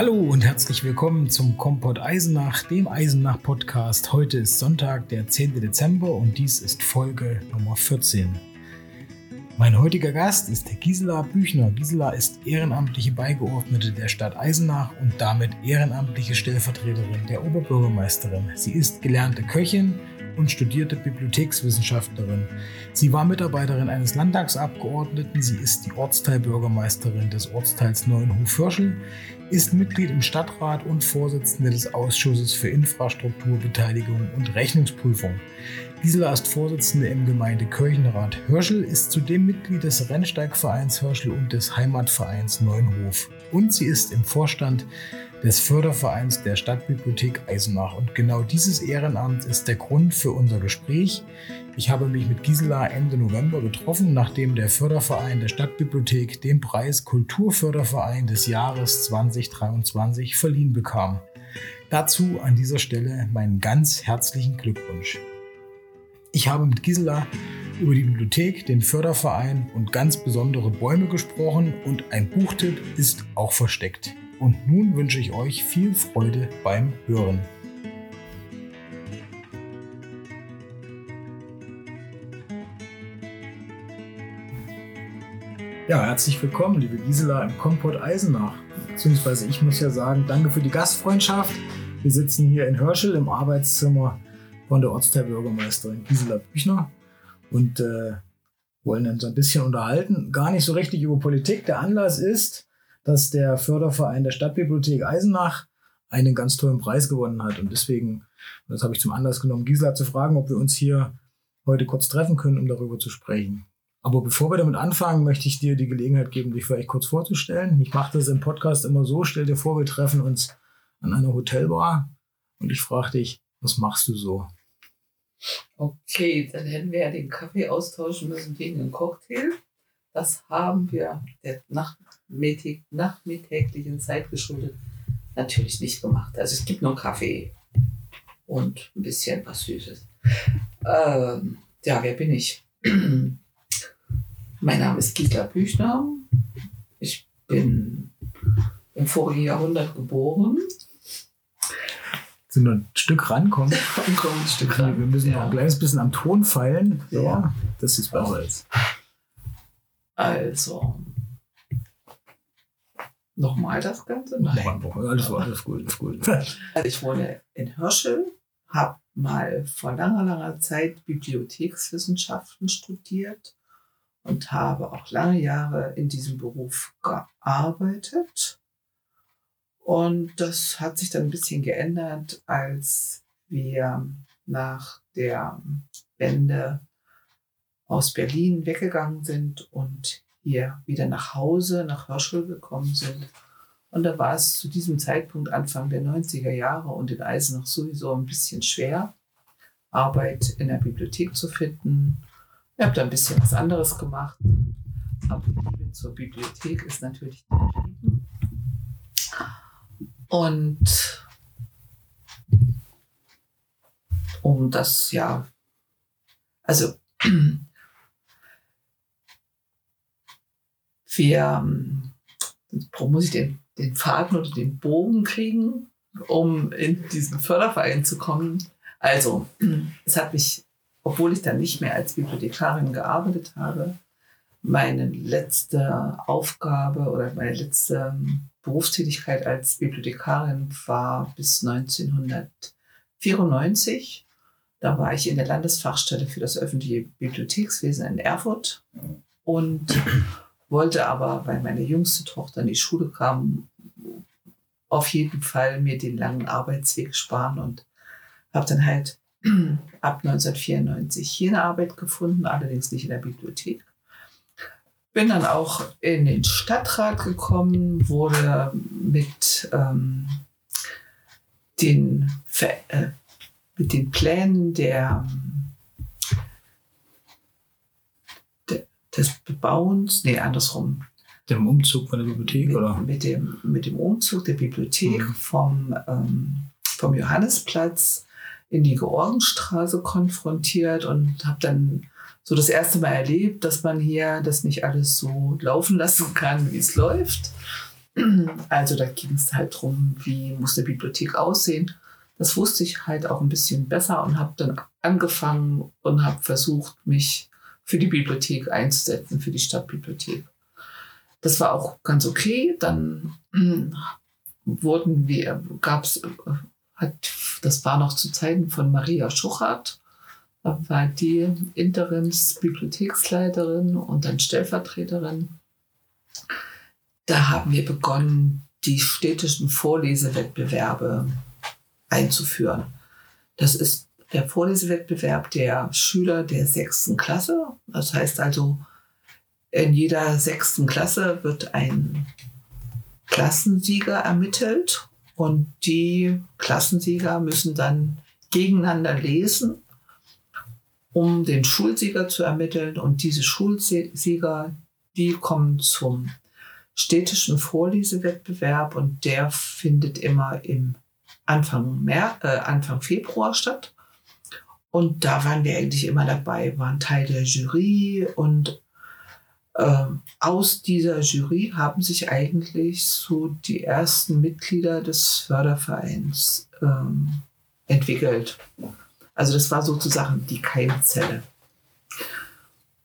Hallo und herzlich willkommen zum Kompott Eisenach, dem Eisenach-Podcast. Heute ist Sonntag, der 10. Dezember und dies ist Folge Nummer 14. Mein heutiger Gast ist Gisela Büchner. Gisela ist ehrenamtliche Beigeordnete der Stadt Eisenach und damit ehrenamtliche Stellvertreterin der Oberbürgermeisterin. Sie ist gelernte Köchin und studierte Bibliothekswissenschaftlerin. Sie war Mitarbeiterin eines Landtagsabgeordneten, sie ist die Ortsteilbürgermeisterin des Ortsteils Neuenhof-Hörschel, ist Mitglied im Stadtrat und Vorsitzende des Ausschusses für Infrastrukturbeteiligung und Rechnungsprüfung. Gisela ist Vorsitzende im Gemeindekirchenrat Hörschel, ist zudem Mitglied des Rennsteigvereins Hörschel und des Heimatvereins Neuenhof. Und sie ist im Vorstand des Fördervereins der Stadtbibliothek Eisenach. Und genau dieses Ehrenamt ist der Grund für unser Gespräch. Ich habe mich mit Gisela Ende November getroffen, nachdem der Förderverein der Stadtbibliothek den Preis Kulturförderverein des Jahres 2023 verliehen bekam. Dazu an dieser Stelle meinen ganz herzlichen Glückwunsch. Ich habe mit Gisela über die Bibliothek, den Förderverein und ganz besondere Bäume gesprochen und ein Buchtipp ist auch versteckt. Und nun wünsche ich euch viel Freude beim Hören. Ja, herzlich willkommen, liebe Gisela im Kompott Eisenach. Beziehungsweise ich muss ja sagen, danke für die Gastfreundschaft. Wir sitzen hier in Hörschel im Arbeitszimmer von der Ortsteilbürgermeisterin Gisela Büchner und äh, wollen so ein bisschen unterhalten. Gar nicht so richtig über Politik. Der Anlass ist, dass der Förderverein der Stadtbibliothek Eisenach einen ganz tollen Preis gewonnen hat. Und deswegen, das habe ich zum Anlass genommen, Gisela zu fragen, ob wir uns hier heute kurz treffen können, um darüber zu sprechen. Aber bevor wir damit anfangen, möchte ich dir die Gelegenheit geben, dich vielleicht kurz vorzustellen. Ich mache das im Podcast immer so, stell dir vor, wir treffen uns an einer Hotelbar und ich frage dich, was machst du so? Okay, dann hätten wir ja den Kaffee austauschen müssen wegen dem Cocktail. Das haben wir der nachmittäglichen Zeit geschuldet natürlich nicht gemacht. Also es gibt nur Kaffee und ein bisschen was Süßes. Ähm, ja, wer bin ich? mein Name ist Gisela Büchner. Ich bin im vorigen Jahrhundert geboren. Sind wir ein Stück rankommen? ein Stück ran. Wir müssen ja. noch ein kleines bisschen am Ton feilen. So, ja. Das ist besser jetzt. Also, nochmal das Ganze? Nein. Alles, alles gut, alles gut. Also ich wohne in Hörschel, habe mal vor langer, langer Zeit Bibliothekswissenschaften studiert und habe auch lange Jahre in diesem Beruf gearbeitet. Und das hat sich dann ein bisschen geändert, als wir nach der Wende aus Berlin weggegangen sind und hier wieder nach Hause, nach Hörschel gekommen sind. Und da war es zu diesem Zeitpunkt Anfang der 90er Jahre und in Eisenach sowieso ein bisschen schwer, Arbeit in der Bibliothek zu finden. Ich habe da ein bisschen was anderes gemacht. Aber die Liebe zur Bibliothek ist natürlich geblieben. Und um das ja, also wir, ähm, muss ich den, den Faden oder den Bogen kriegen, um in diesen Förderverein zu kommen. Also, es hat mich, obwohl ich dann nicht mehr als Bibliothekarin gearbeitet habe, meine letzte Aufgabe oder meine letzte ähm, Berufstätigkeit als Bibliothekarin war bis 1994. Da war ich in der Landesfachstelle für das öffentliche Bibliothekswesen in Erfurt und wollte aber, weil meine jüngste Tochter in die Schule kam, auf jeden Fall mir den langen Arbeitsweg sparen und habe dann halt ab 1994 hier eine Arbeit gefunden, allerdings nicht in der Bibliothek. Bin dann auch in den Stadtrat gekommen, wurde mit ähm, den, äh, mit den Plänen der des Bebauens, nee, andersrum. Dem Umzug von der Bibliothek, mit, oder? Mit dem, mit dem Umzug der Bibliothek mhm. vom, ähm, vom Johannesplatz in die Georgenstraße konfrontiert und habe dann so das erste Mal erlebt, dass man hier das nicht alles so laufen lassen kann, wie es läuft. Also da ging es halt darum, wie muss eine Bibliothek aussehen. Das wusste ich halt auch ein bisschen besser und habe dann angefangen und habe versucht, mich für die Bibliothek einzusetzen, für die Stadtbibliothek. Das war auch ganz okay. Dann wurden wir, gab es, das war noch zu Zeiten von Maria Schuchert, war die Interimsbibliotheksleiterin und dann Stellvertreterin. Da haben wir begonnen, die städtischen Vorlesewettbewerbe einzuführen. Das ist der Vorlesewettbewerb der Schüler der sechsten Klasse. Das heißt also, in jeder sechsten Klasse wird ein Klassensieger ermittelt und die Klassensieger müssen dann gegeneinander lesen, um den Schulsieger zu ermitteln. Und diese Schulsieger, die kommen zum städtischen Vorlesewettbewerb und der findet immer im Anfang, März, äh, Anfang Februar statt. Und da waren wir eigentlich immer dabei, waren Teil der Jury und ähm, aus dieser Jury haben sich eigentlich so die ersten Mitglieder des Fördervereins ähm, entwickelt. Also das war sozusagen die Keimzelle.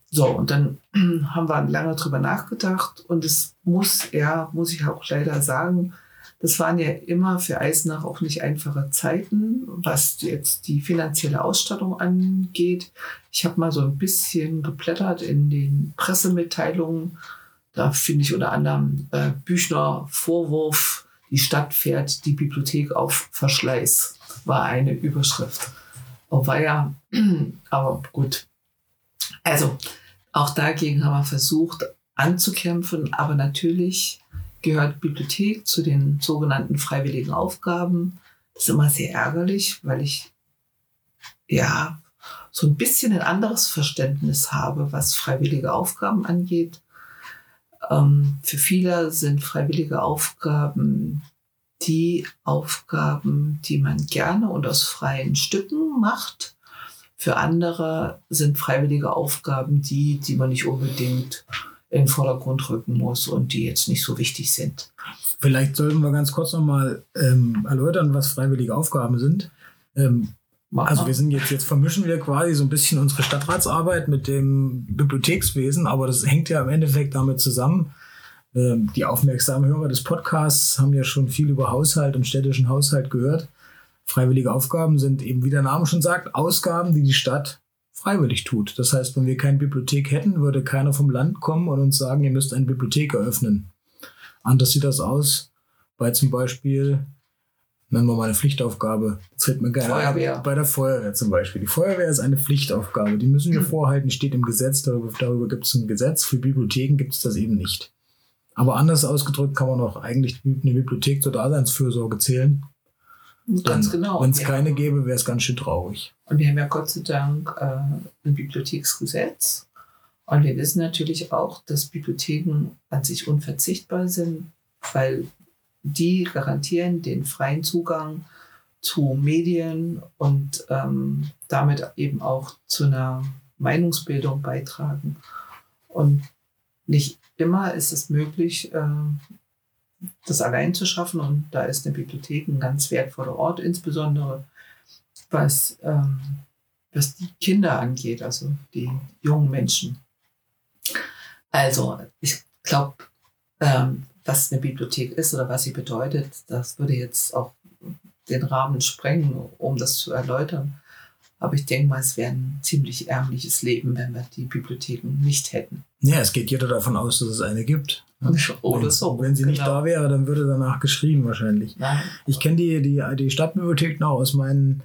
So, und dann haben wir lange drüber nachgedacht und es muss, ja, muss ich auch leider sagen, das waren ja immer für Eisenach auch nicht einfache Zeiten, was jetzt die finanzielle Ausstattung angeht. Ich habe mal so ein bisschen geblättert in den Pressemitteilungen. Da finde ich unter anderem äh, Büchner Vorwurf, die Stadt fährt die Bibliothek auf Verschleiß, war eine Überschrift. Oh, war ja, aber gut. Also, auch dagegen haben wir versucht anzukämpfen, aber natürlich gehört Bibliothek zu den sogenannten freiwilligen Aufgaben. Das ist immer sehr ärgerlich, weil ich ja so ein bisschen ein anderes Verständnis habe, was freiwillige Aufgaben angeht. Ähm, für viele sind freiwillige Aufgaben die Aufgaben, die man gerne und aus freien Stücken macht. Für andere sind freiwillige Aufgaben die, die man nicht unbedingt in den Vordergrund rücken muss und die jetzt nicht so wichtig sind. Vielleicht sollten wir ganz kurz nochmal ähm, erläutern, was freiwillige Aufgaben sind. Ähm, also wir sind jetzt, jetzt vermischen wir quasi so ein bisschen unsere Stadtratsarbeit mit dem Bibliothekswesen, aber das hängt ja im Endeffekt damit zusammen. Ähm, die aufmerksamen Hörer des Podcasts haben ja schon viel über Haushalt und städtischen Haushalt gehört. Freiwillige Aufgaben sind eben, wie der Name schon sagt, Ausgaben, die die Stadt freiwillig tut. Das heißt, wenn wir keine Bibliothek hätten, würde keiner vom Land kommen und uns sagen, ihr müsst eine Bibliothek eröffnen. Anders sieht das aus bei zum Beispiel, nennen wir mal eine Pflichtaufgabe. Das fällt mir gerne. Bei der Feuerwehr zum Beispiel. Die Feuerwehr ist eine Pflichtaufgabe. Die müssen wir mhm. vorhalten, steht im Gesetz. Darüber, darüber gibt es ein Gesetz. Für Bibliotheken gibt es das eben nicht. Aber anders ausgedrückt kann man auch eigentlich eine Bibliothek zur Daseinsfürsorge zählen. Ganz genau. Wenn es keine gäbe, wäre es ganz schön traurig. Und wir haben ja Gott sei Dank äh, ein Bibliotheksgesetz. Und wir wissen natürlich auch, dass Bibliotheken an sich unverzichtbar sind, weil die garantieren den freien Zugang zu Medien und ähm, damit eben auch zu einer Meinungsbildung beitragen. Und nicht immer ist es möglich, äh, das allein zu schaffen. Und da ist eine Bibliothek ein ganz wertvoller Ort, insbesondere was, ähm, was die Kinder angeht, also die jungen Menschen. Also ich glaube, ähm, was eine Bibliothek ist oder was sie bedeutet, das würde jetzt auch den Rahmen sprengen, um das zu erläutern. Aber ich denke mal, es wäre ein ziemlich ärmliches Leben, wenn wir die Bibliotheken nicht hätten. Ja, es geht jeder davon aus, dass es eine gibt. Oder so. Wenn sie genau. nicht da wäre, dann würde danach geschrieben wahrscheinlich. Nein. Ich kenne die, die, die Stadtbibliothek noch aus meinen,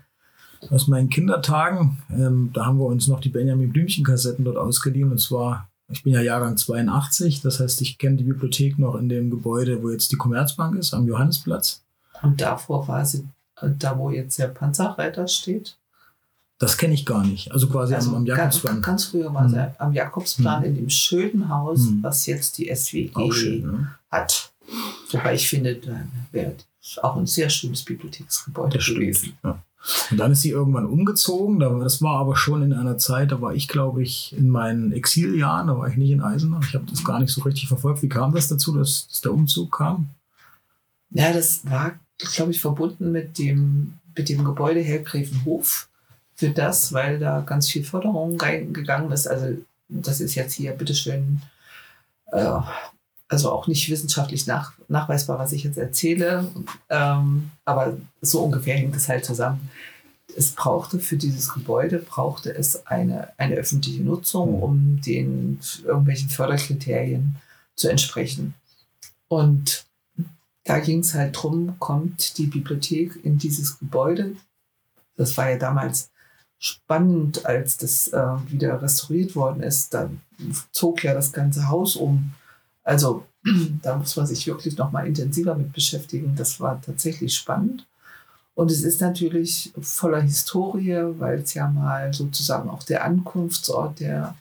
aus meinen Kindertagen. Ähm, da haben wir uns noch die Benjamin Blümchen-Kassetten dort ausgeliehen. Und zwar, ich bin ja Jahrgang 82, das heißt, ich kenne die Bibliothek noch in dem Gebäude, wo jetzt die Commerzbank ist, am Johannesplatz. Und davor war sie, äh, da wo jetzt der Panzerreiter steht? Das kenne ich gar nicht. Also quasi also am, am Jakobsplan. Ganz, ganz früher mal mhm. am Jakobsplan mhm. in dem schönen Haus, mhm. was jetzt die SWG schön, ne? hat. Wobei ich finde, da wäre auch ein sehr schönes Bibliotheksgebäude das gewesen. Ja. Und dann ist sie irgendwann umgezogen. Das war aber schon in einer Zeit, da war ich, glaube ich, in meinen Exiljahren, da war ich nicht in Eisenach. Ich habe das gar nicht so richtig verfolgt. Wie kam das dazu, dass, dass der Umzug kam? Ja, das war, glaube ich, verbunden mit dem, mit dem Gebäude Hellgräfenhof. Für das, weil da ganz viel Förderung reingegangen ist. Also, das ist jetzt hier, bitteschön, äh, also auch nicht wissenschaftlich nach, nachweisbar, was ich jetzt erzähle, ähm, aber so ungefähr hängt es halt zusammen. Es brauchte für dieses Gebäude brauchte es eine, eine öffentliche Nutzung, mhm. um den irgendwelchen Förderkriterien zu entsprechen. Und da ging es halt drum, kommt die Bibliothek in dieses Gebäude. Das war ja damals spannend, als das äh, wieder restauriert worden ist. Da zog ja das ganze Haus um also da muss man sich wirklich noch mal intensiver mit beschäftigen. Das war tatsächlich spannend. Und es ist natürlich voller Historie, weil es ja mal sozusagen auch der Ankunftsort der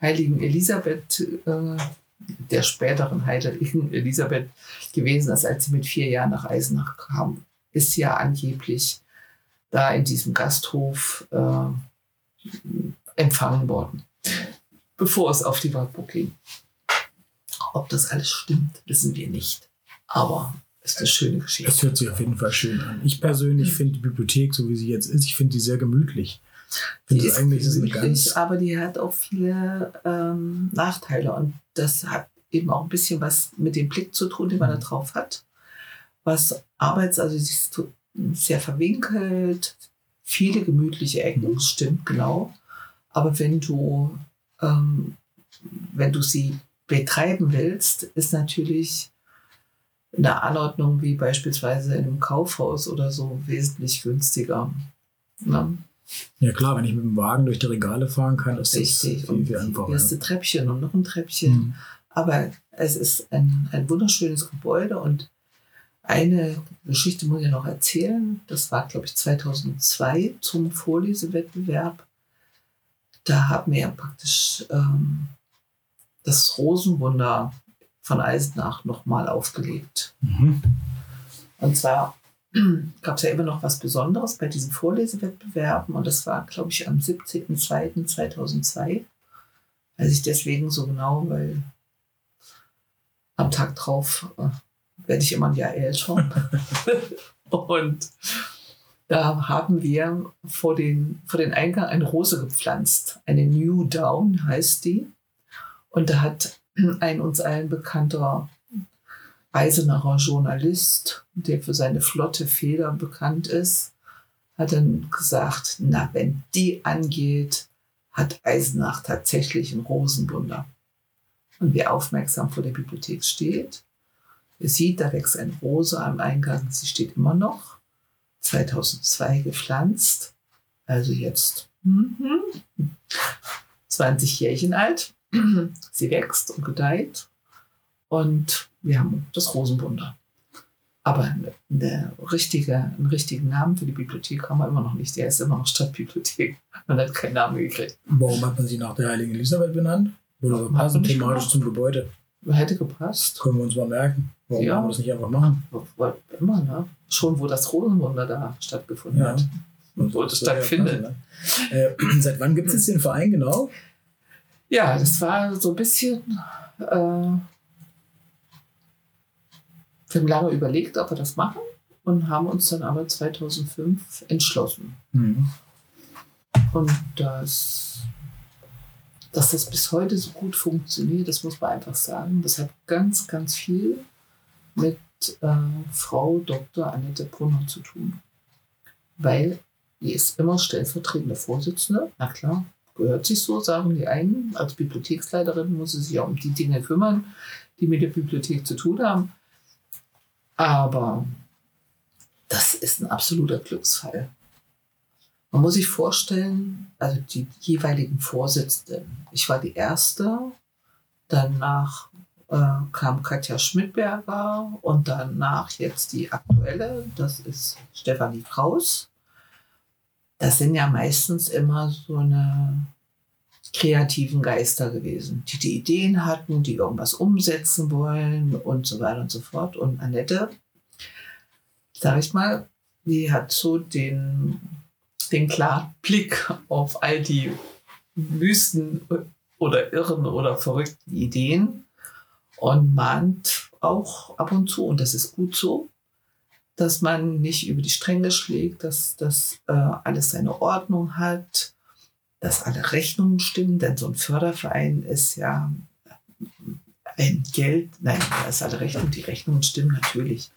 heiligen Elisabeth, äh, der späteren heiligen Elisabeth gewesen ist, als sie mit vier Jahren nach Eisenach kam, ist ja angeblich da in diesem Gasthof äh, empfangen worden, bevor es auf die Wartburg ging. Ob das alles stimmt, wissen wir nicht. Aber es ist eine schöne Geschichte. Es hört sich auf jeden Fall schön an. Ich persönlich mhm. finde die Bibliothek, so wie sie jetzt ist, ich finde die sehr gemütlich. Die ist eigentlich gemütlich, aber die hat auch viele ähm, Nachteile. Und das hat eben auch ein bisschen was mit dem Blick zu tun, den man da mhm. drauf hat. Was Arbeits-, also ist sehr verwinkelt, viele gemütliche Ecken, mhm. stimmt genau. Aber wenn du, ähm, wenn du sie betreiben willst, ist natürlich eine Anordnung wie beispielsweise in einem Kaufhaus oder so wesentlich günstiger. Ne? Ja klar, wenn ich mit dem Wagen durch die Regale fahren kann, ist Richtig. das viel, viel einfacher. Erste Treppchen und noch ein Treppchen. Mhm. Aber es ist ein, ein wunderschönes Gebäude und eine Geschichte muss ich noch erzählen. Das war, glaube ich, 2002 zum Vorlesewettbewerb. Da haben wir ja praktisch ähm, das Rosenwunder von Eisenach nochmal aufgelegt. Mhm. Und zwar gab es ja immer noch was Besonderes bei diesen Vorlesewettbewerben und das war, glaube ich, am 17.02.2002. Weiß ich deswegen so genau, weil am Tag drauf äh, werde ich immer ein Jahr älter. und da haben wir vor den, vor den Eingang eine Rose gepflanzt. Eine New Down heißt die. Und da hat ein uns allen bekannter Eisenacher Journalist, der für seine flotte Feder bekannt ist, hat dann gesagt, na, wenn die angeht, hat Eisenach tatsächlich ein Rosenwunder. Und wer aufmerksam vor der Bibliothek steht, er sieht, da wächst eine Rose am Eingang, sie steht immer noch, 2002 gepflanzt, also jetzt 20 Jährchen alt. Sie wächst und gedeiht und wir haben das Rosenwunder. Aber eine richtige, einen richtigen Namen für die Bibliothek haben wir immer noch nicht. Der ist immer noch Stadtbibliothek. Man hat keinen Namen gekriegt. Warum hat man sie nach der Heiligen Elisabeth benannt? Oder passend thematisch zum Gebäude? Hätte gepasst. Können wir uns mal merken. Warum ja. wir das nicht einfach machen? Immer, ne? Schon, wo das Rosenwunder da stattgefunden ja. hat. Und wo es stattfindet. Ne? Äh, seit wann gibt es den Verein genau? Ja, das war so ein bisschen. Äh, wir haben lange überlegt, ob wir das machen und haben uns dann aber 2005 entschlossen. Mhm. Und das, dass das bis heute so gut funktioniert, das muss man einfach sagen. Das hat ganz, ganz viel mit äh, Frau Dr. Annette Brunner zu tun. Weil die ist immer stellvertretende Vorsitzende, na klar, gehört sich so, sagen die einen. Als Bibliotheksleiterin muss sie sich ja um die Dinge kümmern, die mit der Bibliothek zu tun haben. Aber das ist ein absoluter Glücksfall. Man muss sich vorstellen, also die jeweiligen Vorsitzenden. Ich war die erste, danach äh, kam Katja Schmidberger und danach jetzt die aktuelle, das ist Stefanie Kraus das sind ja meistens immer so eine kreativen Geister gewesen, die die Ideen hatten, die irgendwas umsetzen wollen und so weiter und so fort. Und Annette, sag ich mal, die hat so den, den klaren Blick auf all die wüsten oder irren oder verrückten Ideen und mahnt auch ab und zu, und das ist gut so, dass man nicht über die Stränge schlägt, dass das äh, alles seine Ordnung hat, dass alle Rechnungen stimmen, denn so ein Förderverein ist ja ein Geld, nein, da ist alle Rechnung, die Rechnungen stimmen natürlich,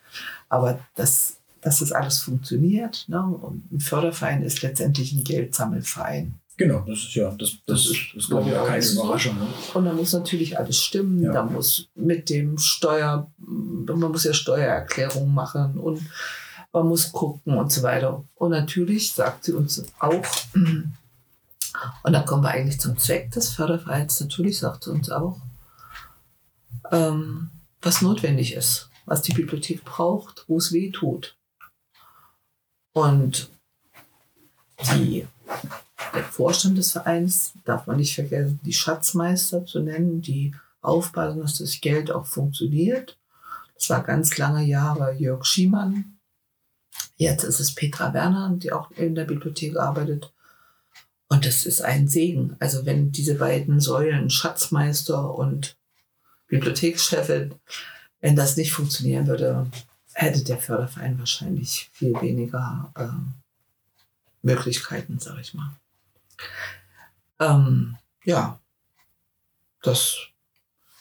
aber das, dass das alles funktioniert, ne? und ein Förderverein ist letztendlich ein Geldsammelverein. Genau, das ist ja, das, das, das ist, das glaube ich ja keine Überraschung. Ne? Und da muss natürlich alles stimmen. Ja. Da muss mit dem Steuer, man muss ja Steuererklärungen machen und man muss gucken und so weiter. Und natürlich sagt sie uns auch, und da kommen wir eigentlich zum Zweck des Fördervereins, natürlich sagt sie uns auch, ähm, was notwendig ist, was die Bibliothek braucht, wo es weh tut. Und die der Vorstand des Vereins, darf man nicht vergessen, die Schatzmeister zu nennen, die aufpassen, dass das Geld auch funktioniert. Das war ganz lange Jahre Jörg Schiemann. Jetzt ist es Petra Werner, die auch in der Bibliothek arbeitet. Und das ist ein Segen. Also wenn diese beiden Säulen, Schatzmeister und Bibliothekschefin, wenn das nicht funktionieren würde, hätte der Förderverein wahrscheinlich viel weniger äh, Möglichkeiten, sag ich mal. Ähm, ja, das.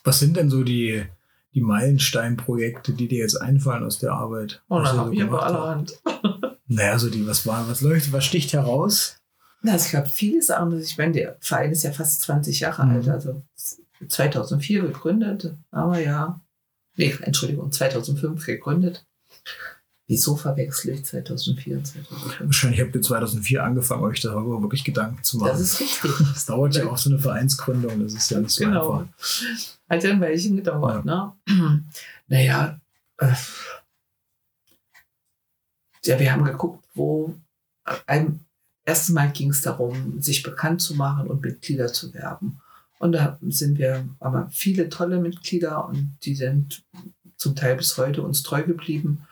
Was sind denn so die, die Meilensteinprojekte, die dir jetzt einfallen aus der Arbeit? Oh, da habe ich aber allerhand. Naja, so die, was war, was leuchtet, was sticht heraus? Na, also ich glaube, viele Sachen, ich meine, der Verein ist ja fast 20 Jahre mhm. alt, also 2004 gegründet, aber ja, nee, Entschuldigung, 2005 gegründet. Wieso verwechsel ich 2004 und 2005? Wahrscheinlich habt ihr 2004 angefangen, euch darüber wirklich Gedanken zu machen. Das ist richtig. Das dauert ja auch so eine Vereinsgründung, das ist ja nicht so genau. einfach. Hat ja ein Weilchen gedauert, ja. ne? Naja, äh, ja, wir haben geguckt, wo ein, erstes Mal ging es darum, sich bekannt zu machen und Mitglieder zu werben. Und da sind wir aber viele tolle Mitglieder und die sind zum Teil bis heute uns treu geblieben.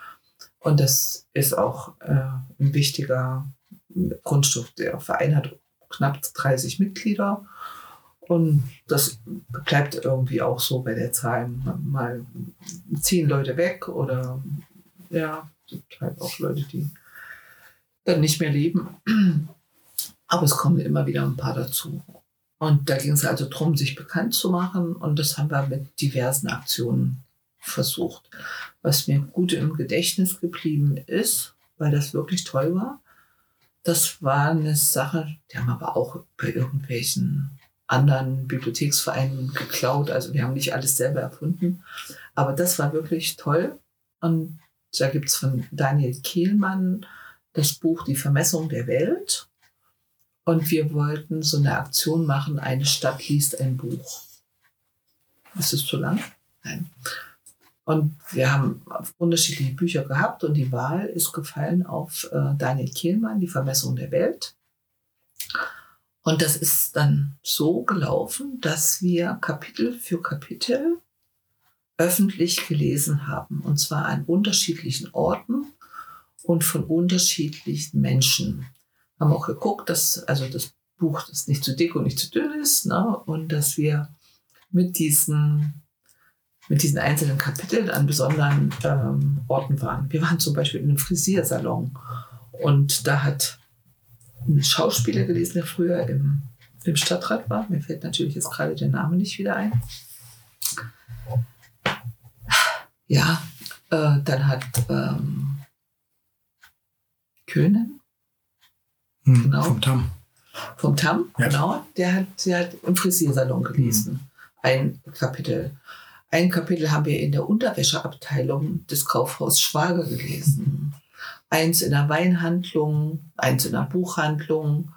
Und das ist auch äh, ein wichtiger Grundstück. Der Verein hat knapp 30 Mitglieder. Und das bleibt irgendwie auch so bei der Zahl. Mal ziehen Leute weg oder ja, gibt halt auch Leute, die dann nicht mehr leben. Aber es kommen immer wieder ein paar dazu. Und da ging es also darum, sich bekannt zu machen. Und das haben wir mit diversen Aktionen versucht. Was mir gut im Gedächtnis geblieben ist, weil das wirklich toll war, das war eine Sache, die haben aber auch bei irgendwelchen anderen Bibliotheksvereinen geklaut. Also wir haben nicht alles selber erfunden. Aber das war wirklich toll. Und da gibt es von Daniel Kehlmann das Buch Die Vermessung der Welt. Und wir wollten so eine Aktion machen, eine Stadt liest ein Buch. Ist es zu lang? Nein. Und wir haben unterschiedliche Bücher gehabt und die Wahl ist gefallen auf äh, Daniel Kehlmann, Die Vermessung der Welt. Und das ist dann so gelaufen, dass wir Kapitel für Kapitel öffentlich gelesen haben. Und zwar an unterschiedlichen Orten und von unterschiedlichen Menschen. Haben auch geguckt, dass also das Buch das nicht zu dick und nicht zu dünn ist. Ne? Und dass wir mit diesen mit diesen einzelnen Kapiteln an besonderen ähm, Orten waren. Wir waren zum Beispiel in einem Frisiersalon und da hat ein Schauspieler gelesen, der früher im, im Stadtrat war. Mir fällt natürlich jetzt gerade der Name nicht wieder ein. Ja, äh, dann hat ähm, Köhnen, hm, genau. Vom Tam. Vom Tam, ja. genau. Der hat, der hat im Frisiersalon gelesen. Hm. Ein Kapitel. Ein Kapitel haben wir in der Unterwäscheabteilung des Kaufhaus Schwager gelesen. Eins in der Weinhandlung, eins in der Buchhandlung.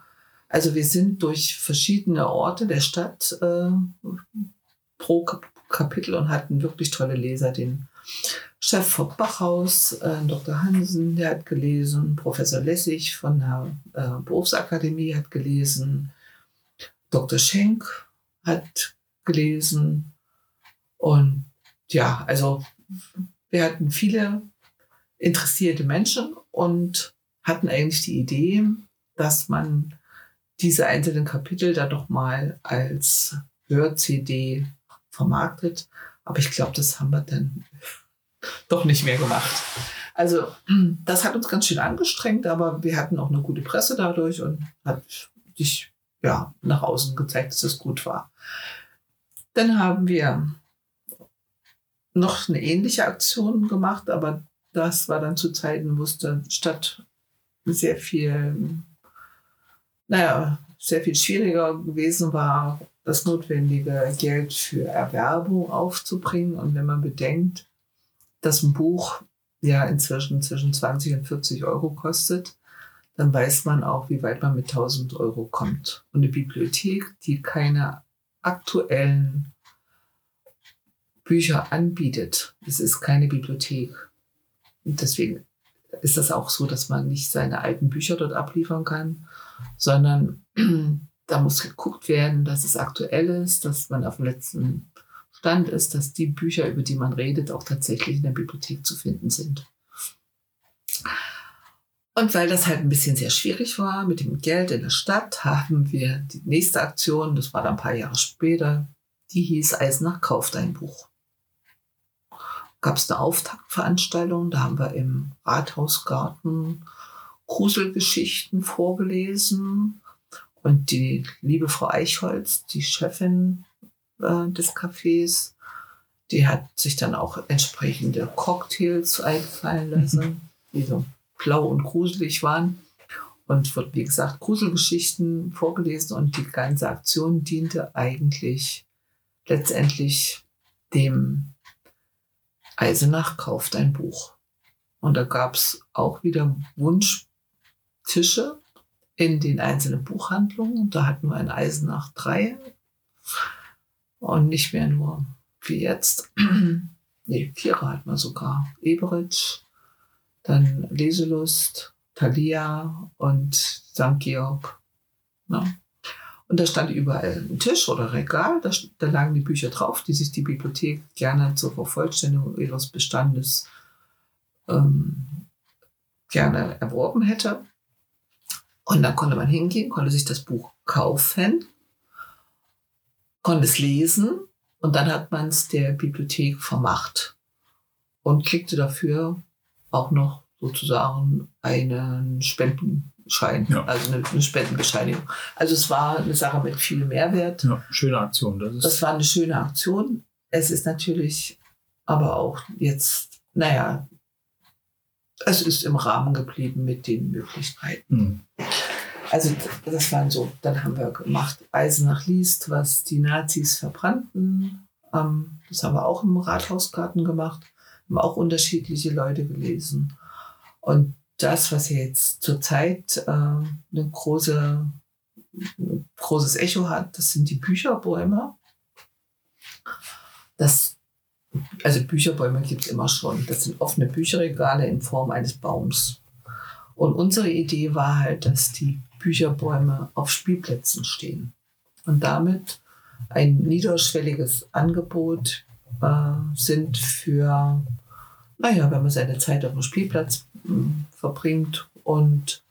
Also wir sind durch verschiedene Orte der Stadt äh, pro Kapitel und hatten wirklich tolle Leser. Den Chef vom Bachhaus, äh, Dr. Hansen, der hat gelesen. Professor Lessig von der äh, Berufsakademie hat gelesen. Dr. Schenk hat gelesen. Und ja, also wir hatten viele interessierte Menschen und hatten eigentlich die Idee, dass man diese einzelnen Kapitel da doch mal als Hör-CD vermarktet. Aber ich glaube, das haben wir dann doch nicht mehr gemacht. Also das hat uns ganz schön angestrengt, aber wir hatten auch eine gute Presse dadurch und hat sich ja, nach außen gezeigt, dass es gut war. Dann haben wir noch eine ähnliche Aktion gemacht, aber das war dann zu Zeiten, wo es dann statt sehr viel, naja, sehr viel schwieriger gewesen war, das notwendige Geld für Erwerbung aufzubringen. Und wenn man bedenkt, dass ein Buch ja inzwischen zwischen 20 und 40 Euro kostet, dann weiß man auch, wie weit man mit 1000 Euro kommt. Und eine Bibliothek, die keine aktuellen Bücher anbietet, das ist keine Bibliothek. Und deswegen ist das auch so, dass man nicht seine alten Bücher dort abliefern kann, sondern da muss geguckt werden, dass es aktuell ist, dass man auf dem letzten Stand ist, dass die Bücher, über die man redet, auch tatsächlich in der Bibliothek zu finden sind. Und weil das halt ein bisschen sehr schwierig war mit dem Geld in der Stadt, haben wir die nächste Aktion, das war dann ein paar Jahre später, die hieß Eisenach kauft ein Buch. Gab es eine Auftaktveranstaltung, da haben wir im Rathausgarten Gruselgeschichten vorgelesen. Und die liebe Frau Eichholz, die Chefin äh, des Cafés, die hat sich dann auch entsprechende Cocktails einfallen lassen, die so blau und gruselig waren. Und wird, wie gesagt, Gruselgeschichten vorgelesen und die ganze Aktion diente eigentlich letztendlich dem Eisenach kauft ein Buch. Und da gab es auch wieder Wunschtische in den einzelnen Buchhandlungen. Da hatten wir ein Eisenach 3 und nicht mehr nur wie jetzt. nee, Vierer hatten wir sogar. Eberitsch, dann Leselust, Thalia und St. Georg. Ja. Und da stand überall ein Tisch oder Regal, da, da, lagen die Bücher drauf, die sich die Bibliothek gerne zur Vervollständigung ihres Bestandes ähm, gerne erworben hätte. Und dann konnte man hingehen, konnte sich das Buch kaufen, konnte es lesen und dann hat man es der Bibliothek vermacht und kriegte dafür auch noch sozusagen einen Spendenschein, ja. also eine, eine, Spendenbescheinigung. Also es war eine Sache mit viel Mehrwert. Ja, schöne Aktion. Das, ist das war eine schöne Aktion. Es ist natürlich aber auch jetzt, naja, es ist im Rahmen geblieben mit den Möglichkeiten. Mhm. Also das waren so, dann haben wir gemacht Eisenach liest, was die Nazis verbrannten. Ähm, das haben wir auch im Rathausgarten gemacht haben auch unterschiedliche Leute gelesen. Und das, was jetzt zurzeit äh, eine große, ein großes Echo hat, das sind die Bücherbäume. Das, also Bücherbäume gibt es immer schon. Das sind offene Bücherregale in Form eines Baums. Und unsere Idee war halt, dass die Bücherbäume auf Spielplätzen stehen und damit ein niederschwelliges Angebot äh, sind für, naja, wenn man seine Zeit auf dem Spielplatz mh, hm, verbringt und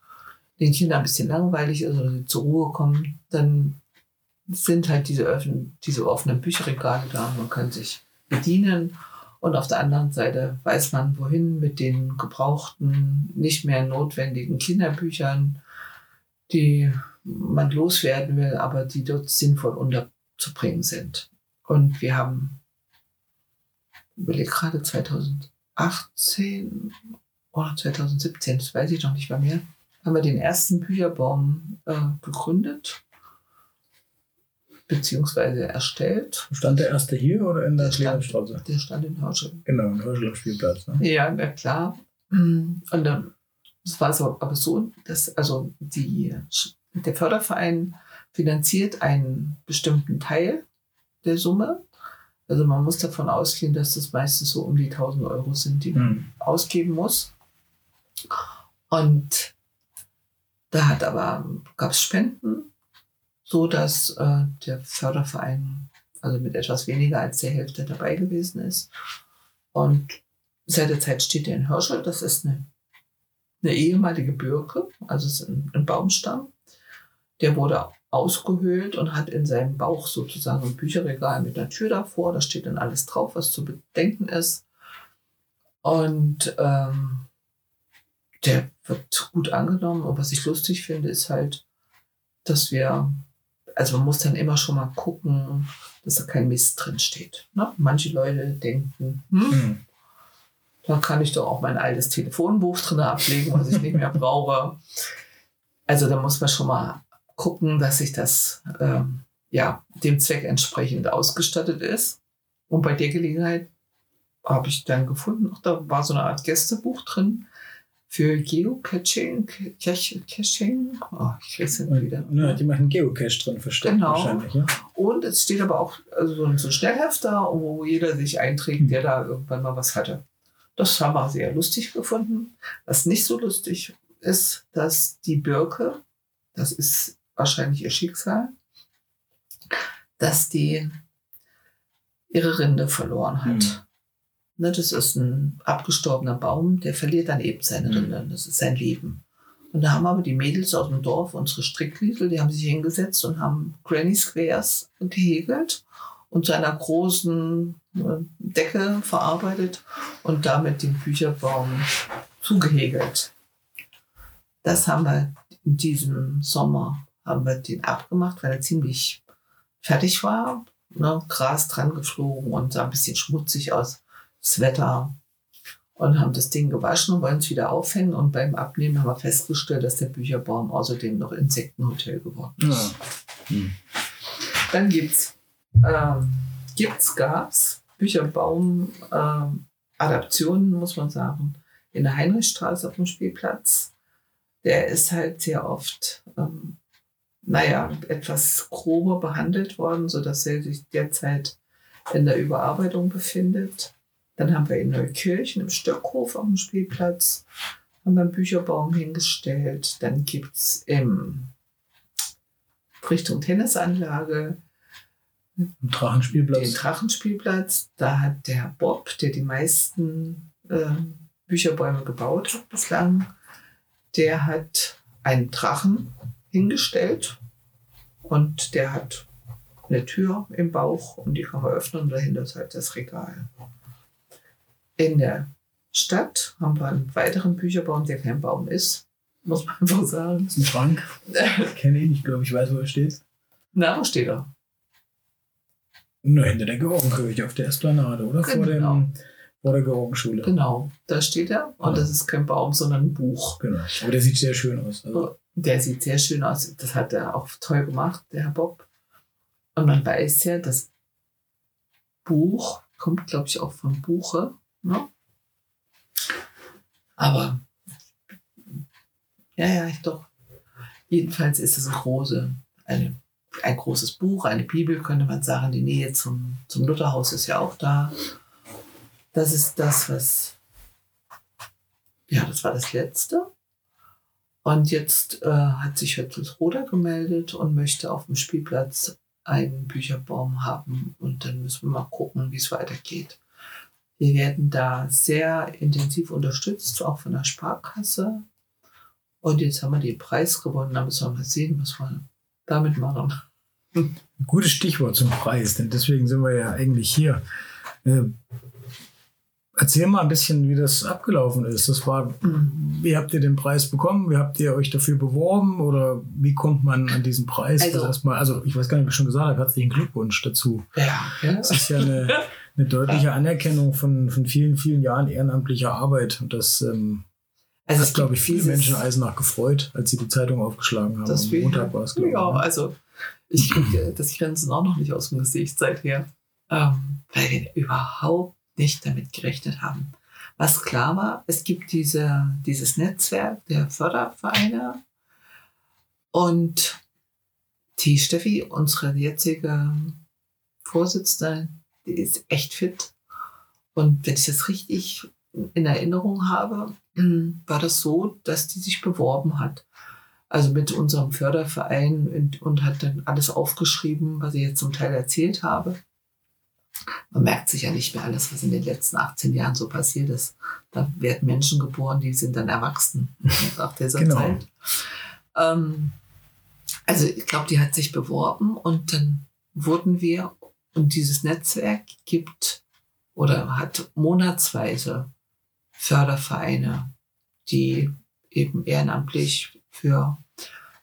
den Kindern ein bisschen langweilig ist oder sie zur Ruhe kommen, dann sind halt diese, öffnen, diese offenen Bücherregale da. Man kann sich bedienen. Und auf der anderen Seite weiß man, wohin mit den gebrauchten, nicht mehr notwendigen Kinderbüchern, die man loswerden will, aber die dort sinnvoll unterzubringen sind. Und wir haben überlege gerade 2018 oder 2017, das weiß ich noch nicht bei mir, haben wir den ersten Bücherbaum äh, gegründet beziehungsweise erstellt. Stand der erste hier oder in der Schlierenstraße? Der stand in Hörschel. Genau, in Hörschel am Spielplatz. Ne? Ja, na klar. Und dann, es war so, aber so, dass also die, der Förderverein finanziert einen bestimmten Teil der Summe also man muss davon ausgehen, dass das meistens so um die 1000 Euro sind, die man mhm. ausgeben muss. Und da hat aber, gab es Spenden, so dass äh, der Förderverein also mit etwas weniger als der Hälfte dabei gewesen ist. Und seit der Zeit steht er in Hörschel. Das ist eine, eine ehemalige Birke, also ein Baumstamm. Der wurde ausgehöhlt und hat in seinem Bauch sozusagen ein Bücherregal mit einer Tür davor. Da steht dann alles drauf, was zu bedenken ist. Und ähm, der wird gut angenommen. Und was ich lustig finde, ist halt, dass wir, also man muss dann immer schon mal gucken, dass da kein Mist drin steht. Ne? Manche Leute denken, hm, Hm. Da kann ich doch auch mein altes Telefonbuch drin ablegen, was ich nicht mehr brauche. Also da muss man schon mal gucken, dass sich das ähm, ja, dem Zweck entsprechend ausgestattet ist. Und bei der Gelegenheit habe ich dann gefunden, ach, da war so eine Art Gästebuch drin für Geocaching. Caching. Oh, ich weiß nicht wieder. Ja, die machen Geocache drin versteckt Genau. wahrscheinlich. Ja? Und es steht aber auch also so ein so ein Schnellhefter, wo jeder sich einträgt, der da irgendwann mal was hatte. Das haben wir sehr lustig gefunden. Was nicht so lustig ist, dass die Birke, das ist wahrscheinlich ihr Schicksal, dass die ihre Rinde verloren hat. Hm. Ne, das ist ein abgestorbener Baum, der verliert dann eben seine Mhm. Rinde. Das ist sein Leben. Und da haben aber die Mädels aus dem Dorf, unsere Strickliesel, die haben sich hingesetzt und haben Granny Squares gehegelt und zu einer großen Decke verarbeitet und damit den Bücherbaum zugehegelt. Das haben wir in diesem Sommer haben wir den abgemacht, weil er ziemlich fertig war. Ne? Gras dran geflogen und sah ein bisschen schmutzig aus. Das Wetter. Und haben das Ding gewaschen und wollen es wieder aufhängen. Und beim Abnehmen haben wir festgestellt, dass der Bücherbaum außerdem noch Insektenhotel geworden ist. Ja. Hm. Dann gibt's, ähm, gibt's, gab's Bücherbaum ähm, Adaptionen, muss man sagen, in der Heinrichstraße auf dem Spielplatz. Der ist halt sehr oft, ähm, naja, etwas grober behandelt worden, sodass er sich derzeit in der Überarbeitung befindet. Dann haben wir in Neukirchen im Stöckhof auf dem Spielplatz haben wir einen Bücherbaum hingestellt. Dann gibt's im Richtung Tennisanlage Ein Drachenspielplatz. den Drachenspielplatz. Da hat der Bob, der die meisten ähm, Bücherbäume gebaut hat bislang, der hat einen Drachen hingestellt und der hat eine Tür im Bauch und die kann man öffnen und dahinter ist halt das Regal. In der Stadt haben wir einen weiteren Bücherbaum, der kein Baum ist, muss man einfach sagen. Das ist ein Schrank. Ich kenne ihn, ich glaube, ich weiß, wo er steht. Na, wo steht er? Nur hinter der Georgenkirche auf der Esplanade, oder? Vor, Genau. dem, vor der Georgenschule. Genau, da steht er. Und Ja. das ist kein Baum, sondern ein Buch. Genau. Aber der sieht sehr schön aus. Also, Der sieht sehr schön aus. Das hat er auch toll gemacht, der Herr Bob. Und man weiß ja, das Buch kommt, glaube ich, auch von Buche. Ne? Aber ja, ja, ich doch. Jedenfalls ist es eine große, eine, ein großes Buch, eine Bibel, könnte man sagen. Die Nähe zum, zum Lutherhaus ist ja auch da. Das ist das, was. Ja, das war das Letzte. Und jetzt äh, hat sich Hüttelsroda gemeldet und möchte auf dem Spielplatz einen Bücherbaum haben. Und dann müssen wir mal gucken, wie es weitergeht. Wir werden da sehr intensiv unterstützt, auch von der Sparkasse. Und jetzt haben wir den Preis gewonnen. Da müssen wir mal sehen, was wir damit machen. Ein gutes Stichwort zum Preis, denn deswegen sind wir ja eigentlich hier. Äh, erzähl mal ein bisschen, wie das abgelaufen ist. Das war, wie habt ihr den Preis bekommen? Wie habt ihr euch dafür beworben? Oder wie kommt man an diesen Preis? Also- Also, erstmal, also ich weiß gar nicht, ob ich schon gesagt habe, herzlichen Glückwunsch dazu. Ja, ja. Das ist ja eine, eine deutliche Anerkennung von, von vielen, vielen Jahren ehrenamtlicher Arbeit. Und das ähm, Also hat, glaube ich, viele Menschen Eisenach gefreut, als sie die Zeitung aufgeschlagen haben. Das Am Montag war es, glaube ich. Ja, ne? also ich kriege das Grenzen auch noch nicht aus dem Gesicht seither, ähm, weil wir überhaupt nicht damit gerechnet haben. Was klar war, es gibt diese, dieses Netzwerk der Fördervereine und die Steffi, unsere jetzige Vorsitzende, die ist echt fit. Und wenn ich das richtig in Erinnerung habe, war das so, dass die sich beworben hat also mit unserem Förderverein und, und hat dann alles aufgeschrieben, was ich jetzt zum Teil erzählt habe, man merkt sich ja nicht mehr alles, was in den letzten 18 Jahren so passiert ist. Da werden Menschen geboren, die sind dann erwachsen nach dieser genau. Zeit. Ähm, also ich glaube, die hat sich beworben und dann wurden wir, und dieses Netzwerk gibt oder hat monatsweise Fördervereine, die eben ehrenamtlich für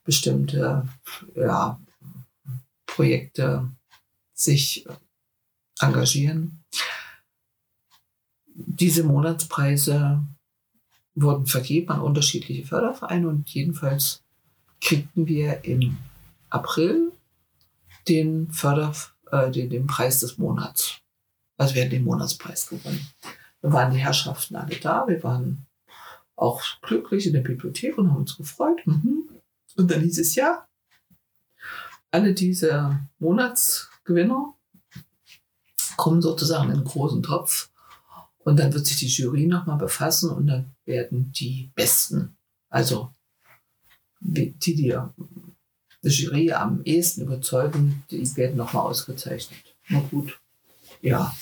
bestimmte ja, Projekte sich engagieren. Diese Monatspreise wurden vergeben an unterschiedliche Fördervereine und jedenfalls kriegten wir im April den Förder, äh, den, den Preis des Monats. Also wir haben den Monatspreis gewonnen. Da waren die Herrschaften alle da. Wir waren auch glücklich in der Bibliothek und haben uns gefreut. Mhm. Und dann hieß es ja, alle diese Monatsgewinner kommen sozusagen in einen großen Topf. Und dann wird sich die Jury nochmal befassen und dann werden die Besten, also die, die die Jury am ehesten überzeugen, die werden nochmal ausgezeichnet. Na gut, ja.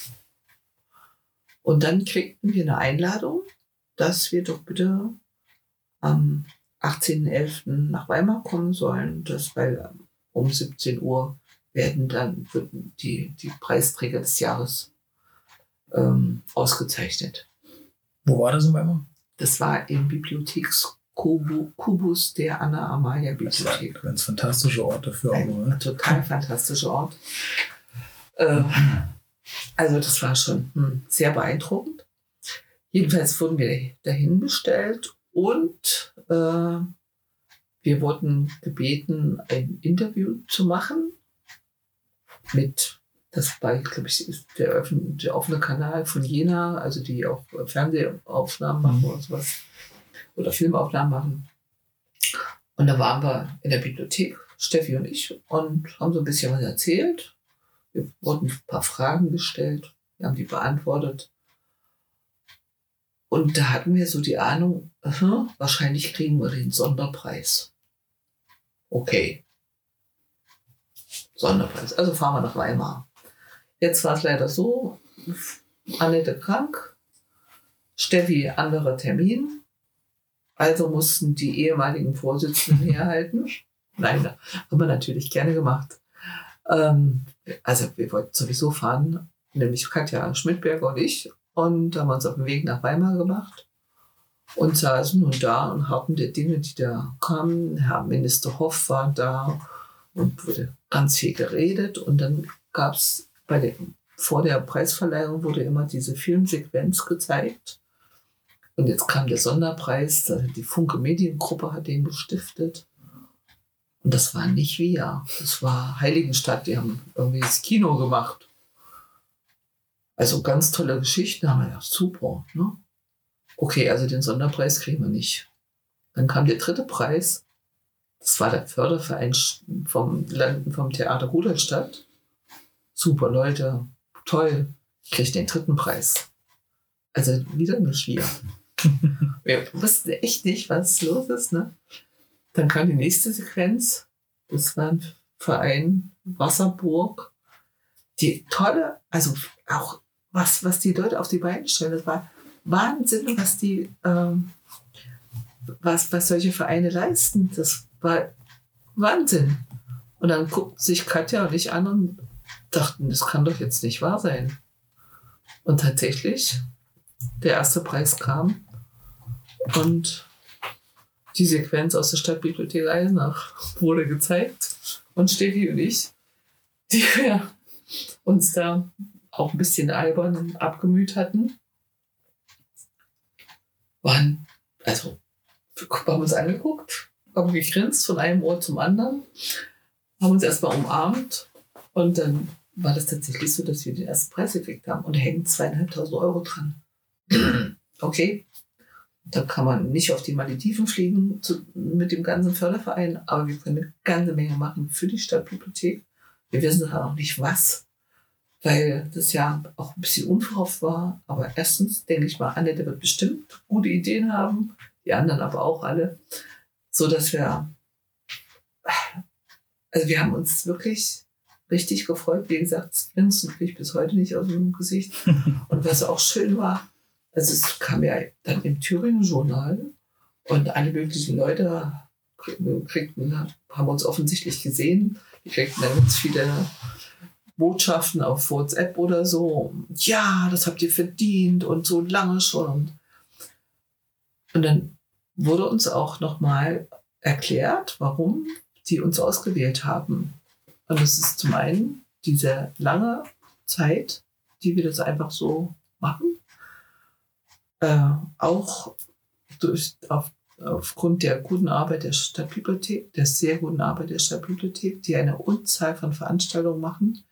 Und dann kriegten wir eine Einladung, dass wir doch bitte am 18.11. nach Weimar kommen sollen, dass weil um 17 Uhr werden dann die, die Preisträger des Jahres ähm, ausgezeichnet. Wo war das in Weimar? Das war im Bibliothekskubus der Anna Amalia Bibliothek. Das ein ganz fantastischer Ort dafür. Ein auch, total fantastischer Ort. Äh, also das war schon hm, sehr beeindruckend. Jedenfalls wurden wir dahin bestellt und äh, wir wurden gebeten, ein Interview zu machen mit, das war, glaube ich, der, öffn, der offene Kanal von Jena, also die auch Fernsehaufnahmen machen mhm. oder sowas, oder Filmaufnahmen machen. Und da waren wir in der Bibliothek, Steffi und ich, und haben so ein bisschen was erzählt. Wir wurden ein paar Fragen gestellt, wir haben die beantwortet. Und da hatten wir so die Ahnung, aha, wahrscheinlich kriegen wir den Sonderpreis. Okay. Sonderpreis. Also fahren wir nach Weimar. Jetzt war es leider so, Annette krank, Steffi anderer Termin. Also mussten die ehemaligen Vorsitzenden herhalten. Nein, haben wir natürlich gerne gemacht. Ähm, also wir wollten sowieso fahren, nämlich Katja Schmidberger und ich. Und haben uns auf den Weg nach Weimar gemacht und saßen nun da und hatten die Dinge, die da kamen. Herr Minister Hoff war da und wurde ganz viel geredet. Und dann gab es bei dem, vor der Preisverleihung wurde immer diese Filmsequenz gezeigt. Und jetzt kam der Sonderpreis, die Funke Mediengruppe hat den gestiftet. Und das war nicht wir, das war Heiligenstadt, die haben irgendwie das Kino gemacht. Also ganz tolle Geschichten, haben wir ja super. Ne? Okay, also den Sonderpreis kriegen wir nicht. Dann kam der dritte Preis. Das war der Förderverein vom, vom Theater Rudolstadt. Super Leute, toll. Ich kriege den dritten Preis. Also wieder nicht wir. wir wussten echt nicht, was los ist. Ne? Dann kam die nächste Sequenz. Das war ein Verein Wasserburg. Die tolle, also auch was, was die Leute auf die Beine stellen, das war Wahnsinn, was die, ähm, was, was solche Vereine leisten. Das war Wahnsinn. Und dann guckten sich Katja und ich an und dachten, das kann doch jetzt nicht wahr sein. Und tatsächlich, der erste Preis kam und die Sequenz aus der Stadtbibliothek Eisenach wurde gezeigt. Und Steffi und ich, die wir uns da auch ein bisschen albern abgemüht hatten, waren, also, wir haben uns angeguckt, haben gegrinst von einem Ohr zum anderen, haben uns erstmal umarmt und dann war das tatsächlich so, dass wir den ersten Preis gekriegt haben und hängen zweieinhalbtausend Euro dran. okay, da kann man nicht auf die Malediven fliegen zu, mit dem ganzen Förderverein, aber wir können eine ganze Menge machen für die Stadtbibliothek. Wir wissen auch noch nicht was weil das ja auch ein bisschen unverhofft war. Aber erstens denke ich mal, Annette wird bestimmt gute Ideen haben, die anderen aber auch alle, so dass wir, also wir haben uns wirklich richtig gefreut. Wie gesagt, Grinsen kriege ich bis heute nicht aus dem Gesicht. Und was auch schön war, also es kam ja dann im Thüringen Journal und alle möglichen Leute kriegten, haben uns offensichtlich gesehen. Die kriegten dann ganz viele Botschaften auf WhatsApp oder so. Ja, das habt ihr verdient und so lange schon. Und dann wurde uns auch nochmal erklärt, warum die uns ausgewählt haben. Und es ist zum einen diese lange Zeit, die wir das einfach so machen. Äh, auch durch, auf, aufgrund der guten Arbeit der Stadtbibliothek, der sehr guten Arbeit der Stadtbibliothek, die eine Unzahl von Veranstaltungen machen,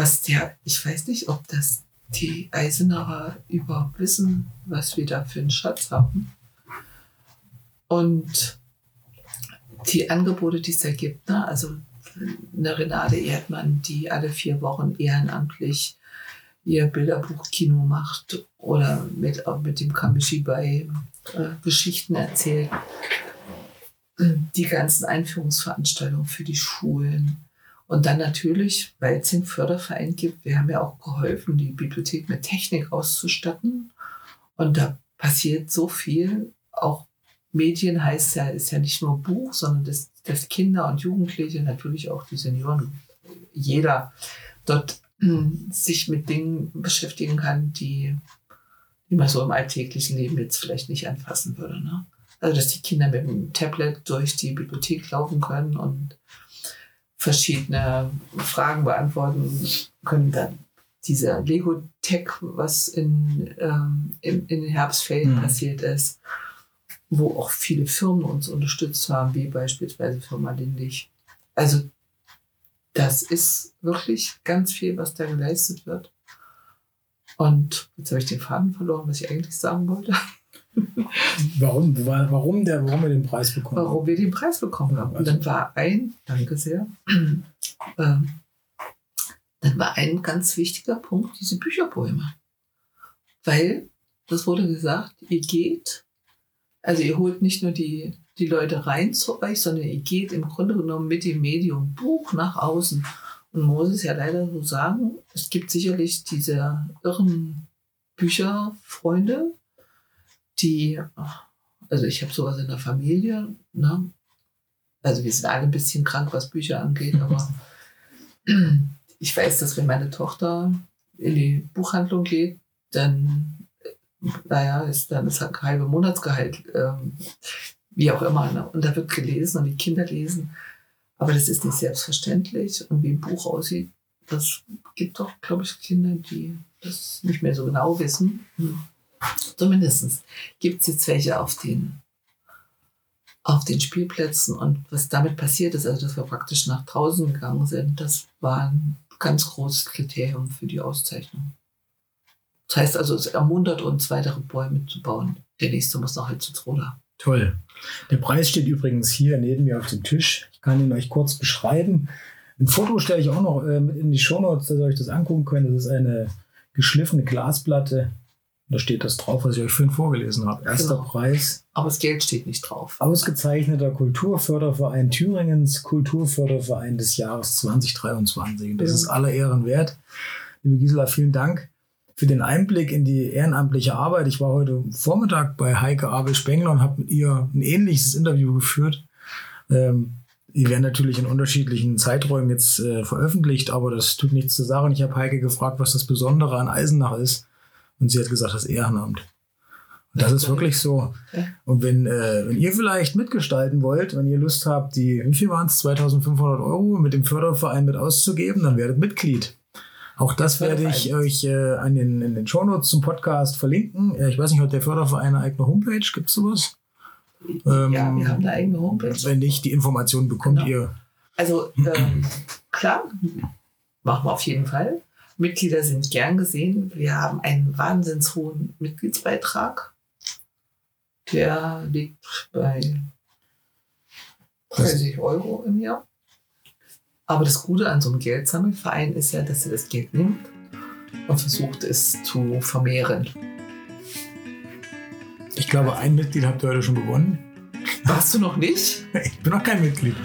was der, ich weiß nicht, ob das die Eisenacher überhaupt wissen, was wir da für einen Schatz haben. Und die Angebote, die es da gibt, ne? also eine Renate Erdmann, die alle vier Wochen ehrenamtlich ihr Bilderbuchkino macht oder mit, auch mit dem Kamishi bei äh, Geschichten erzählt. Die ganzen Einführungsveranstaltungen für die Schulen. Und dann natürlich, weil es den Förderverein gibt, wir haben ja auch geholfen, die Bibliothek mit Technik auszustatten. Und da passiert so viel. Auch Medien heißt ja, ist ja nicht nur Buch, sondern dass, dass Kinder und Jugendliche, natürlich auch die Senioren, jeder dort sich mit Dingen beschäftigen kann, die, die man so im alltäglichen Leben jetzt vielleicht nicht anfassen würde. Ne? Also, dass die Kinder mit dem Tablet durch die Bibliothek laufen können und verschiedene Fragen beantworten können. Dann dieser Lego-Tech, was in, ähm, in, in den Herbstferien mhm. passiert ist, wo auch viele Firmen uns unterstützt haben, wie beispielsweise Firma Lindig. Also das ist wirklich ganz viel, was da geleistet wird. Und jetzt habe ich den Faden verloren, was ich eigentlich sagen wollte. warum, warum, der, warum wir den Preis bekommen haben? Warum wir den Preis bekommen haben. Und dann war ein, danke sehr, ähm, dann war ein ganz wichtiger Punkt diese Bücherbäume. Weil, das wurde gesagt, ihr geht, also ihr holt nicht nur die die Leute rein zu euch, sondern ihr geht im Grunde genommen mit dem Medium Buch nach außen. Und man muss es ja leider so sagen, es gibt sicherlich diese irren Bücherfreunde, die, also ich habe sowas in der Familie, ne? also wir sind alle ein bisschen krank, was Bücher angeht, aber ich weiß, dass wenn meine Tochter in die Buchhandlung geht, dann, naja, ist dann das halbe Monatsgehalt ähm, wie auch immer. Ne? Und da wird gelesen und die Kinder lesen. Aber das ist nicht selbstverständlich. Und wie ein Buch aussieht, das gibt doch, glaube ich, Kinder, die das nicht mehr so genau wissen. Hm. Zumindest gibt es jetzt welche auf den, auf den Spielplätzen. Und was damit passiert ist, also dass wir praktisch nach draußen gegangen sind, das war ein ganz großes Kriterium für die Auszeichnung. Das heißt also, es ermuntert uns, weitere Bäume zu bauen. Der nächste muss nach Holzensroda. Toll. Der Preis steht übrigens hier neben mir auf dem Tisch. Ich kann ihn euch kurz beschreiben. Ein Foto stelle ich auch noch äh, in die Shownotes, dass ihr euch das angucken könnt. Das ist eine geschliffene Glasplatte. Da steht das drauf, was ich euch vorhin vorgelesen habe. Erster genau. Preis. Aber das Geld steht nicht drauf. Ausgezeichneter Kulturförderverein Thüringens, Kulturförderverein des Jahres 2023. Das ja. ist aller Ehren wert. Liebe Gisela, vielen Dank für den Einblick in die ehrenamtliche Arbeit. Ich war heute Vormittag bei Heike Abel-Spengler und habe mit ihr ein ähnliches Interview geführt. Ähm, die werden natürlich in unterschiedlichen Zeiträumen jetzt äh, veröffentlicht, aber das tut nichts zur Sache. Und ich habe Heike gefragt, was das Besondere an Eisenach ist. Und sie hat gesagt, das Ehrenamt. Und das ist wirklich so. Und wenn, äh, wenn ihr vielleicht mitgestalten wollt, wenn ihr Lust habt, die, wie viel waren es, 2500 Euro mit dem Förderverein mit auszugeben, dann werdet Mitglied. Auch das werde ich euch äh, an den, in den Shownotes zum Podcast verlinken. Äh, ich weiß nicht, hat der Förderverein eine eigene Homepage? Gibt es sowas? Ähm, ja, wir haben eine eigene Homepage. Wenn nicht, die Informationen bekommt genau. ihr. Also ähm, klar, machen wir auf jeden Fall. Mitglieder sind gern gesehen. Wir haben einen wahnsinns hohen Mitgliedsbeitrag. Der liegt bei 30 Euro im Jahr. Aber das Gute an so einem Geldsammelverein ist ja, dass er das Geld nimmt und versucht es zu vermehren. Ich glaube, ein Mitglied habt ihr heute schon gewonnen. Warst du noch nicht? Ich bin noch kein Mitglied.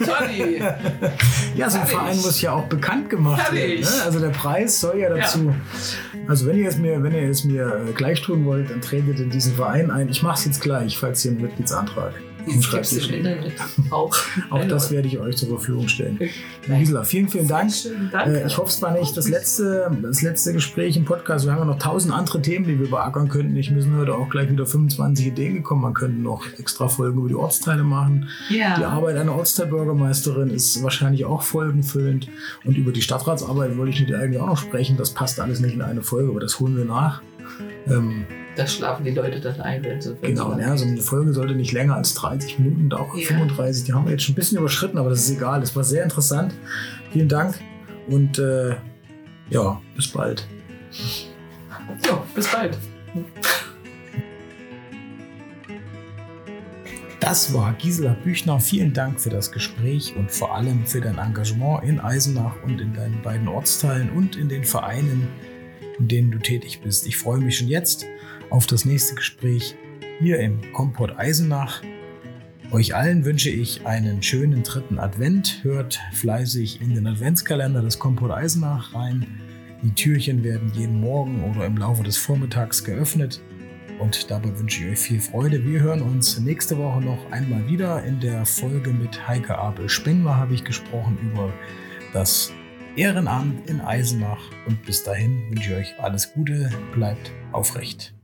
Johnny! Ja, so ein Herrlich. Verein muss ja auch bekannt gemacht werden. Herrlich. Ne? Also der Preis soll ja dazu. Also wenn ihr es mir, wenn ihr es mir äh, gleich tun wollt, dann tretet in diesen Verein ein. Ich mache es jetzt gleich, falls ihr einen Mitgliedsantrag im Schreibtisch. Internet auch. Auch das werde ich euch zur Verfügung stellen. Gisela, vielen, vielen Dank. Danke. Äh, Ich hoffe, es war nicht das letzte, das letzte Gespräch im Podcast. Wir haben ja noch tausend andere Themen, die wir beackern könnten. Ich müssen heute auch gleich wieder 25 Ideen gekommen. Man könnte noch extra Folgen über die Ortsteile machen. ja. Die Arbeit einer Ortsteilbürgermeisterin ist wahrscheinlich auch folgenfüllend. Und über die Stadtratsarbeit wollte ich mit dir eigentlich auch noch sprechen. Das passt alles nicht in eine Folge, aber das holen wir nach. Ähm, Da schlafen die Leute dann ein, wenn sie. genau, ja, so eine Folge sollte nicht länger als 30 Minuten dauern, Ja. 35. Die haben wir jetzt schon ein bisschen überschritten, aber das ist egal. Das war sehr interessant. Vielen Dank und äh, ja, bis bald. Ja, bis bald. Das war Gisela Büchner. Vielen Dank für das Gespräch und vor allem für dein Engagement in Eisenach und in deinen beiden Ortsteilen und in den Vereinen, in denen du tätig bist. Ich freue mich schon jetzt auf das nächste Gespräch hier im Kompott Eisenach. Euch allen wünsche ich einen schönen dritten Advent. Hört fleißig in den Adventskalender des Kompott Eisenach rein. Die Türchen werden jeden Morgen oder im Laufe des Vormittags geöffnet. Und dabei wünsche ich euch viel Freude. Wir hören uns nächste Woche noch einmal wieder. In der Folge mit Heike Abel Spengler habe ich gesprochen über das Ehrenamt in Eisenach. Und bis dahin wünsche ich euch alles Gute. Bleibt aufrecht.